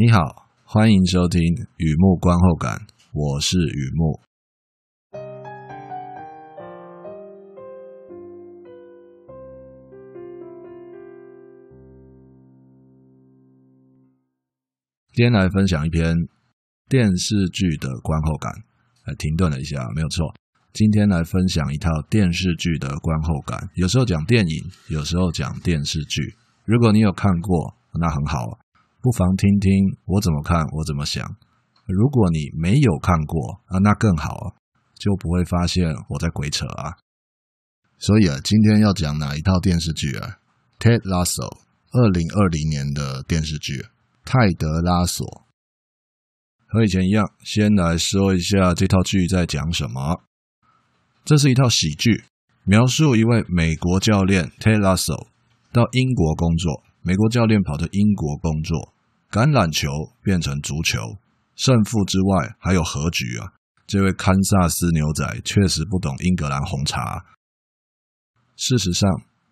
你好，欢迎收听雨幕观后感，我是雨幕。今天来分享一篇电视剧的观后感。来停顿了一下，没有错。今天来分享一套电视剧的观后感。有时候讲电影，有时候讲电视剧。如果你有看过，那很好。不妨听听我怎么看，我怎么想。如果你没有看过啊，那更好，就不会发现我在鬼扯啊。所以啊，今天要讲哪一套电视剧啊？Ted Lasso，二零二零年的电视剧，泰德拉索。和以前一样，先来说一下这套剧在讲什么。这是一套喜剧，描述一位美国教练 Ted Lasso 到英国工作。美国教练跑到英国工作，橄榄球变成足球，胜负之外还有和局啊！这位堪萨斯牛仔确实不懂英格兰红茶。事实上，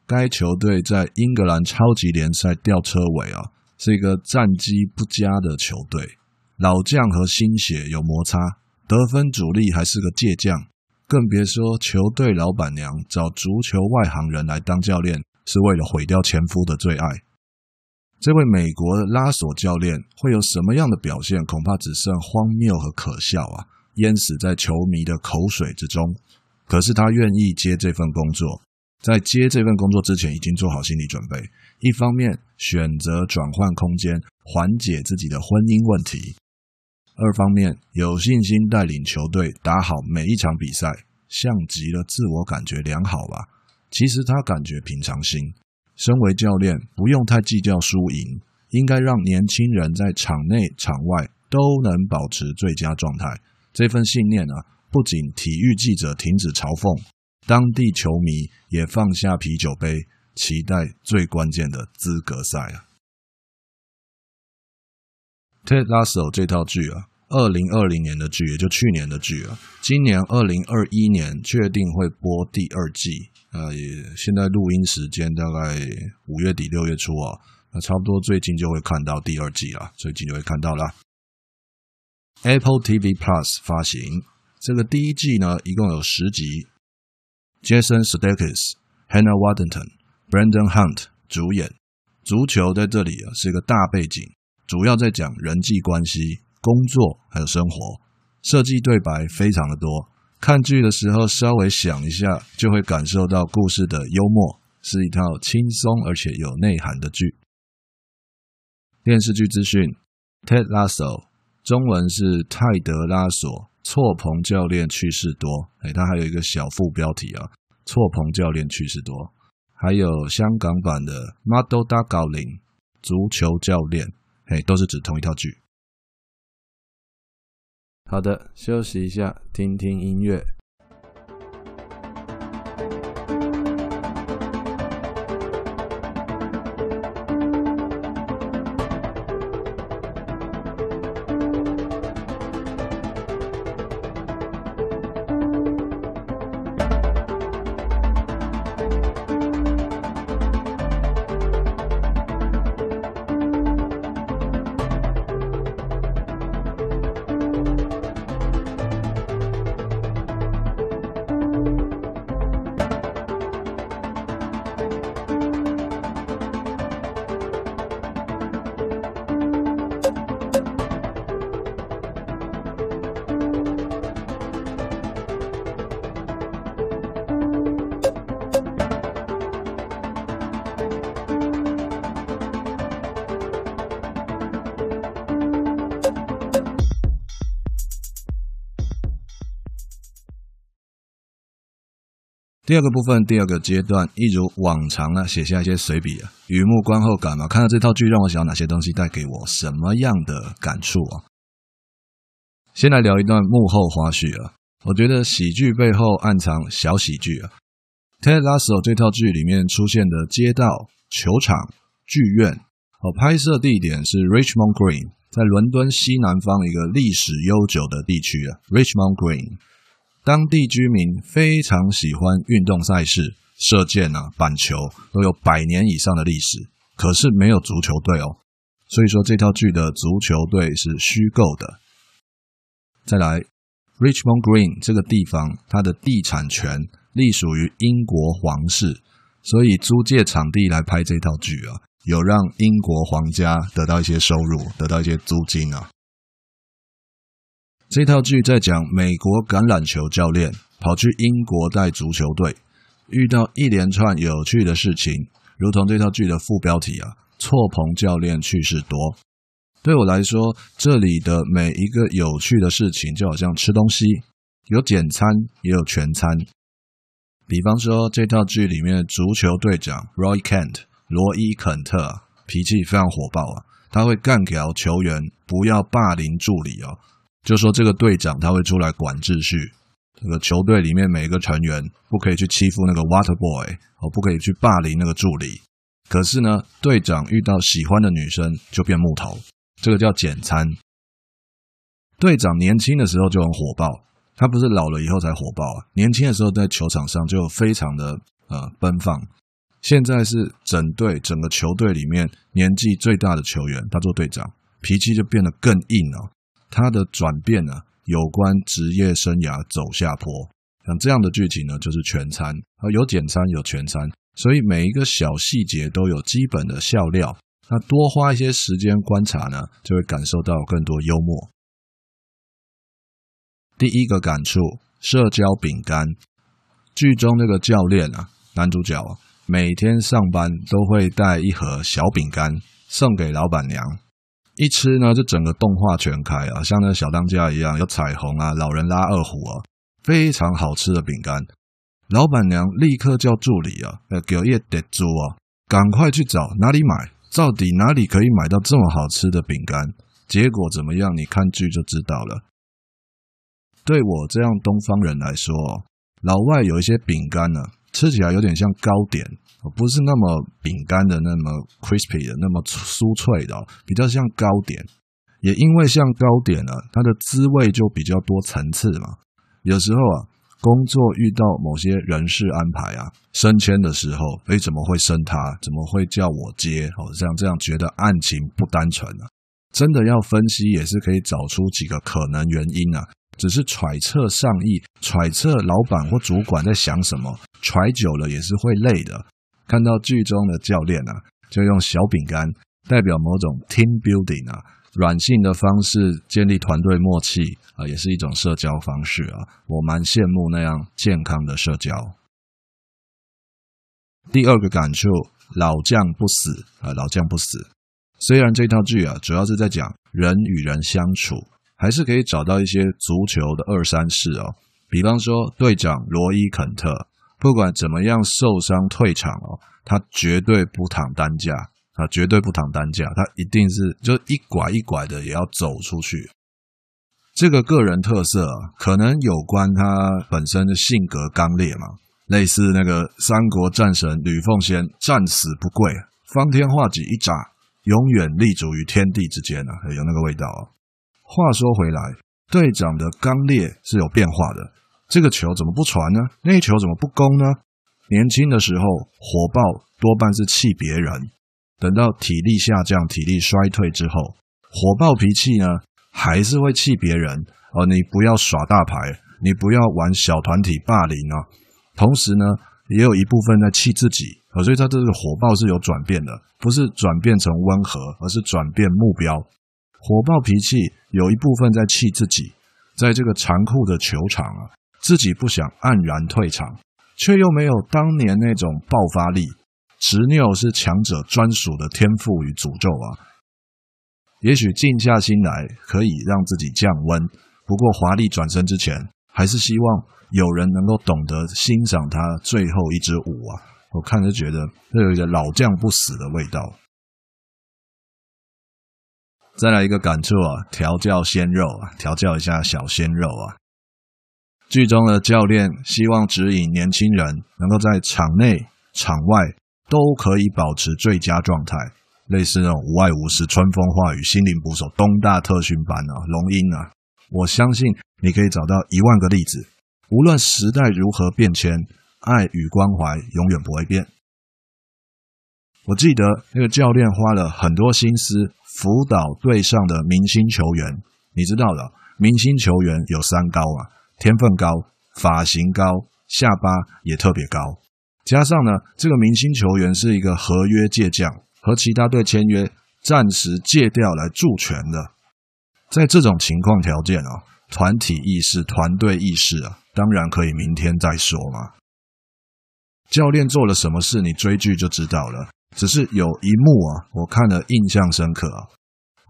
该球队在英格兰超级联赛吊车尾啊，是一个战绩不佳的球队，老将和新血有摩擦，得分主力还是个借将，更别说球队老板娘找足球外行人来当教练，是为了毁掉前夫的最爱。这位美国的拉索教练会有什么样的表现？恐怕只剩荒谬和可笑啊！淹死在球迷的口水之中。可是他愿意接这份工作，在接这份工作之前已经做好心理准备。一方面选择转换空间，缓解自己的婚姻问题；二方面有信心带领球队打好每一场比赛，像极了自我感觉良好吧？其实他感觉平常心。身为教练，不用太计较输赢，应该让年轻人在场内场外都能保持最佳状态。这份信念啊，不仅体育记者停止嘲讽，当地球迷也放下啤酒杯，期待最关键的资格赛啊。Ted Lasso 这套剧啊，二零二零年的剧，也就去年的剧啊，今年二零二一年确定会播第二季。呃，也现在录音时间大概五月底六月初啊，那差不多最近就会看到第二季了，最近就会看到了。Apple TV Plus 发行这个第一季呢，一共有十集，Jason Sudeikis、Hannah Waddington、Brendan Hunt 主演。足球在这里啊是一个大背景，主要在讲人际关系、工作还有生活，设计对白非常的多。看剧的时候，稍微想一下，就会感受到故事的幽默，是一套轻松而且有内涵的剧。电视剧资讯：Ted Lasso，中文是泰德拉索。错棚教练趣事多，哎，它还有一个小副标题啊，错棚教练趣事多。还有香港版的 Model 大高龄足球教练，哎，都是指同一套剧。好的，休息一下，听听音乐。第二个部分，第二个阶段，一如往常啊，写下一些随笔啊，雨幕观后感嘛。看到这套剧，让我想到哪些东西带给我什么样的感触啊？先来聊一段幕后花絮啊。我觉得喜剧背后暗藏小喜剧啊。Ted Lasso 这套剧里面出现的街道、球场、剧院，哦，拍摄地点是 Richmond Green，在伦敦西南方一个历史悠久的地区啊，Richmond Green。当地居民非常喜欢运动赛事，射箭啊、板球都有百年以上的历史，可是没有足球队哦。所以说这套剧的足球队是虚构的。再来，Richmond Green 这个地方，它的地产权隶属于英国皇室，所以租借场地来拍这套剧啊，有让英国皇家得到一些收入，得到一些租金啊。这套剧在讲美国橄榄球教练跑去英国带足球队，遇到一连串有趣的事情，如同这套剧的副标题啊。错棚教练趣事多，对我来说，这里的每一个有趣的事情就好像吃东西，有简餐也有全餐。比方说，这套剧里面的足球队长 Roy Kent 罗伊肯特脾气非常火爆啊，他会干掉球员不要霸凌助理哦，就说这个队长他会出来管秩序，这个球队里面每一个成员不可以去欺负那个 Water Boy 哦，不可以去霸凌那个助理。可是呢，队长遇到喜欢的女生就变木头，这个叫简餐。队长年轻的时候就很火爆，他不是老了以后才火爆啊，年轻的时候在球场上就非常的呃奔放。现在是整队整个球队里面年纪最大的球员，他做队长，脾气就变得更硬了。他的转变呢，有关职业生涯走下坡。像这样的剧情呢，就是全餐啊，有简餐有全餐。所以每一个小细节都有基本的笑料，那多花一些时间观察呢，就会感受到更多幽默。第一个感触：社交饼干。剧中那个教练啊，男主角啊，每天上班都会带一盒小饼干送给老板娘，一吃呢就整个动画全开啊，像那小当家一样，有彩虹啊，老人拉二胡啊，非常好吃的饼干。老板娘立刻叫助理啊，呃，给业得租啊，赶快去找哪里买，到底哪里可以买到这么好吃的饼干？结果怎么样？你看剧就知道了。对我这样东方人来说，老外有一些饼干呢，吃起来有点像糕点，不是那么饼干的那么 crispy 的那么酥脆的，比较像糕点。也因为像糕点呢，它的滋味就比较多层次嘛，有时候啊。工作遇到某些人事安排啊，升迁的时候，诶，怎么会升他？怎么会叫我接？哦，这样这样觉得案情不单纯啊。真的要分析，也是可以找出几个可能原因啊。只是揣测上意，揣测老板或主管在想什么，揣久了也是会累的。看到剧中的教练啊，就用小饼干代表某种 team building 啊。软性的方式建立团队默契啊，也是一种社交方式啊。我蛮羡慕那样健康的社交。第二个感触，老将不死啊，老将不死。虽然这套剧啊，主要是在讲人与人相处，还是可以找到一些足球的二三事哦。比方说，队长罗伊肯特，不管怎么样受伤退场哦，他绝对不躺担架。他绝对不躺担架，他一定是就一拐一拐的也要走出去。这个个人特色啊，可能有关他本身的性格刚烈嘛，类似那个三国战神吕奉先，战死不跪，方天画戟一扎，永远立足于天地之间啊，有那个味道啊。话说回来，队长的刚烈是有变化的，这个球怎么不传呢？那球怎么不攻呢？年轻的时候火爆，多半是气别人。等到体力下降、体力衰退之后，火爆脾气呢，还是会气别人哦。你不要耍大牌，你不要玩小团体霸凌啊。同时呢，也有一部分在气自己哦。所以他这个火爆是有转变的，不是转变成温和，而是转变目标。火爆脾气有一部分在气自己，在这个残酷的球场啊，自己不想黯然退场，却又没有当年那种爆发力。执拗是强者专属的天赋与诅咒啊！也许静下心来可以让自己降温，不过华丽转身之前，还是希望有人能够懂得欣赏他最后一支舞啊！我看着觉得这有一个老将不死的味道。再来一个感触啊，调教鲜肉啊，调教一下小鲜肉啊！剧中的教练希望指引年轻人能够在场内、场外。都可以保持最佳状态，类似那种无爱无事、春风化雨、心灵捕手、东大特训班啊、龙鹰啊，我相信你可以找到一万个例子。无论时代如何变迁，爱与关怀永远不会变。我记得那个教练花了很多心思辅导队上的明星球员。你知道的，明星球员有三高啊：天分高、发型高、下巴也特别高。加上呢，这个明星球员是一个合约借将，和其他队签约，暂时借调来助拳的。在这种情况条件啊，团体意识、团队意识啊，当然可以明天再说嘛。教练做了什么事，你追剧就知道了。只是有一幕啊，我看了印象深刻啊。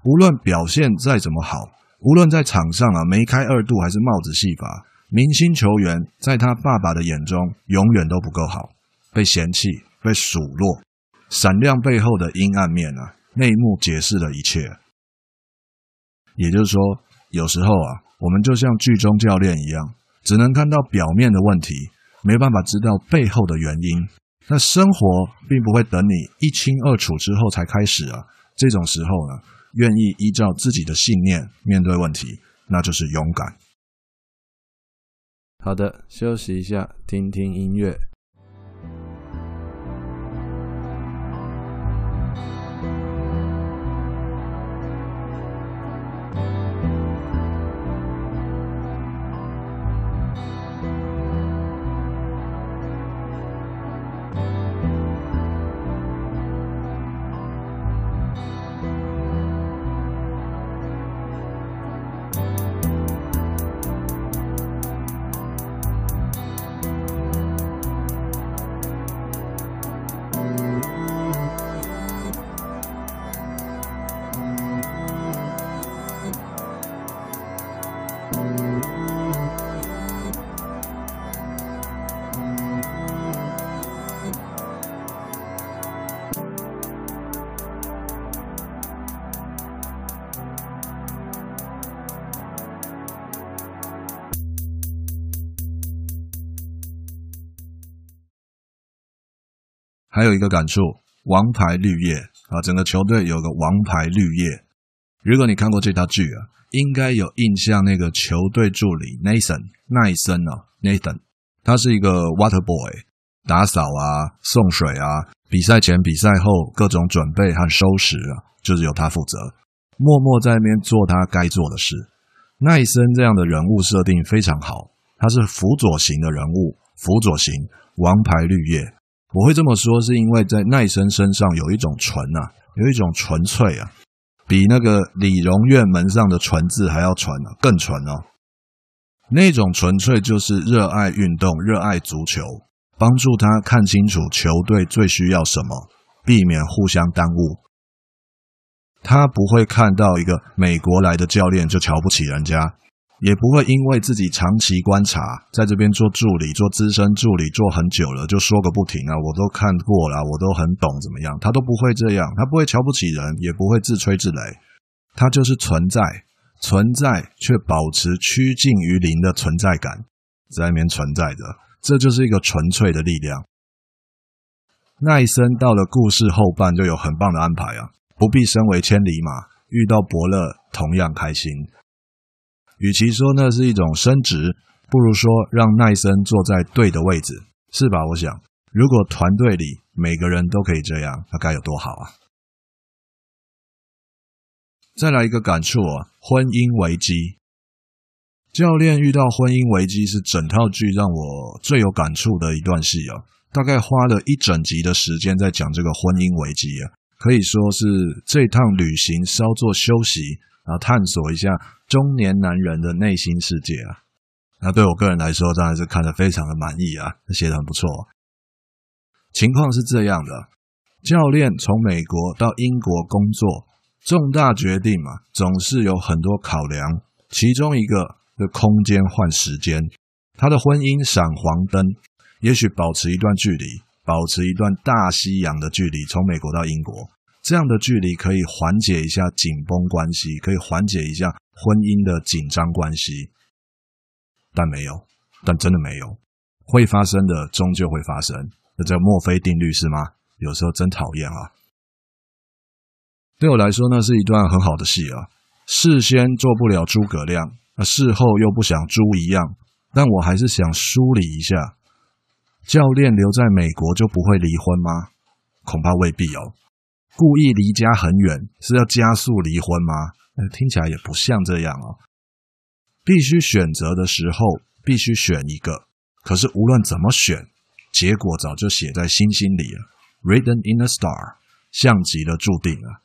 无论表现再怎么好，无论在场上啊梅开二度还是帽子戏法，明星球员在他爸爸的眼中永远都不够好，被嫌弃、被数落，闪亮背后的阴暗面啊，内幕解释了一切。也就是说，有时候啊，我们就像剧中教练一样，只能看到表面的问题，没办法知道背后的原因。那生活并不会等你一清二楚之后才开始啊。这种时候呢，愿意依照自己的信念面对问题，那就是勇敢。好的，休息一下，听听音乐。还有一个感触，王牌绿叶啊，整个球队有个王牌绿叶。如果你看过这套剧啊，应该有印象。那个球队助理 Nathan 奈森啊，Nathan，他是一个 Water Boy，打扫啊、送水啊，比赛前、比赛后各种准备和收拾啊，就是由他负责，默默在那边做他该做的事。奈森这样的人物设定非常好，他是辅佐型的人物，辅佐型王牌绿叶。我会这么说，是因为在奈森身上有一种纯啊，有一种纯粹啊，比那个理容院门上的“纯”字还要纯啊，更纯哦。那种纯粹就是热爱运动，热爱足球，帮助他看清楚球队最需要什么，避免互相耽误。他不会看到一个美国来的教练就瞧不起人家。也不会因为自己长期观察，在这边做助理、做资深助理做很久了，就说个不停啊！我都看过了，我都很懂，怎么样？他都不会这样，他不会瞧不起人，也不会自吹自擂，他就是存在，存在却保持趋近于零的存在感，在那边存在着，这就是一个纯粹的力量。奈森到了故事后半就有很棒的安排啊，不必身为千里马，遇到伯乐同样开心。与其说那是一种升职，不如说让奈森坐在对的位置，是吧？我想，如果团队里每个人都可以这样，那该有多好啊！再来一个感触啊，婚姻危机。教练遇到婚姻危机是整套剧让我最有感触的一段戏啊，大概花了一整集的时间在讲这个婚姻危机啊，可以说是这趟旅行稍作休息。然后探索一下中年男人的内心世界啊，那对我个人来说，当然是看得非常的满意啊，写得很不错。情况是这样的，教练从美国到英国工作，重大决定嘛，总是有很多考量。其中一个是空间换时间，他的婚姻闪黄灯，也许保持一段距离，保持一段大西洋的距离，从美国到英国。这样的距离可以缓解一下紧绷关系，可以缓解一下婚姻的紧张关系，但没有，但真的没有，会发生的终究会发生。那这墨菲定律是吗？有时候真讨厌啊。对我来说，那是一段很好的戏啊。事先做不了诸葛亮，那事后又不想猪一样，但我还是想梳理一下：教练留在美国就不会离婚吗？恐怕未必哦。故意离家很远，是要加速离婚吗？听起来也不像这样哦。必须选择的时候，必须选一个。可是无论怎么选，结果早就写在星星里了，written in a star，像极了注定了。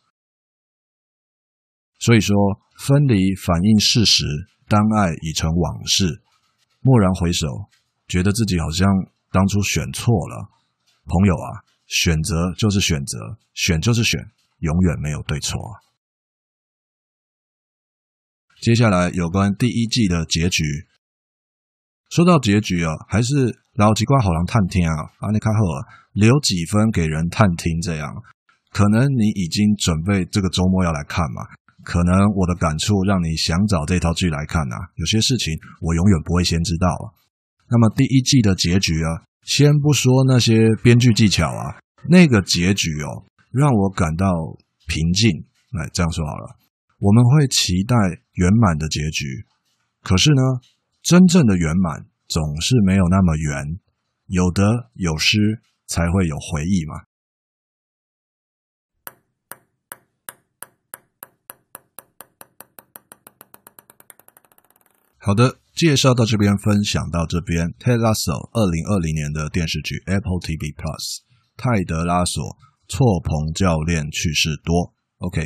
所以说，分离反映事实，当爱已成往事，蓦然回首，觉得自己好像当初选错了。朋友啊，选择就是选择，选就是选，永远没有对错。接下来有关第一季的结局。说到结局啊，还是老几挂好人探听啊，阿尼卡赫留几分给人探听，这样可能你已经准备这个周末要来看嘛？可能我的感触让你想找这套剧来看呐、啊。有些事情我永远不会先知道啊。那么第一季的结局啊，先不说那些编剧技巧啊，那个结局哦，让我感到平静。来这样说好了。我们会期待圆满的结局，可是呢，真正的圆满总是没有那么圆，有得有失才会有回忆嘛。好的，介绍到这边，分享到这边。Ted Lasso 二零二零年的电视剧 Apple TV Plus，泰德拉索错棚教练趣事多。OK。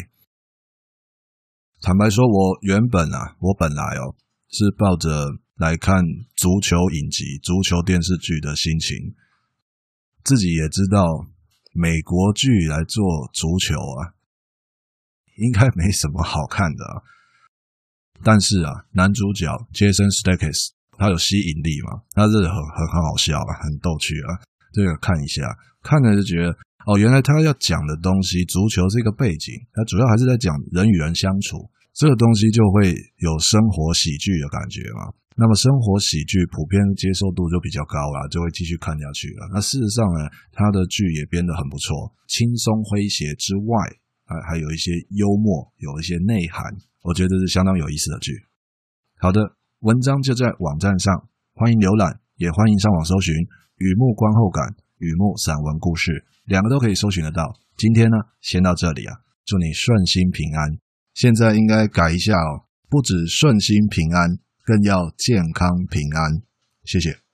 坦白说，我原本啊，我本来哦是抱着来看足球影集、足球电视剧的心情，自己也知道美国剧来做足球啊，应该没什么好看的啊。但是啊，男主角 Jason Sudeikis 他有吸引力嘛，他是很很很好笑啊，很逗趣啊，这个看一下，看了就觉得哦，原来他要讲的东西，足球是一个背景，他主要还是在讲人与人相处。这个东西就会有生活喜剧的感觉嘛。那么生活喜剧普遍接受度就比较高了，就会继续看下去了。那事实上呢，他的剧也编得很不错，轻松诙谐之外，还还有一些幽默，有一些内涵，我觉得是相当有意思的剧。好的，文章就在网站上，欢迎浏览，也欢迎上网搜寻《雨幕观后感》《雨幕散文故事》，两个都可以搜寻得到。今天呢，先到这里啊，祝你顺心平安。现在应该改一下哦，不止顺心平安，更要健康平安。谢谢。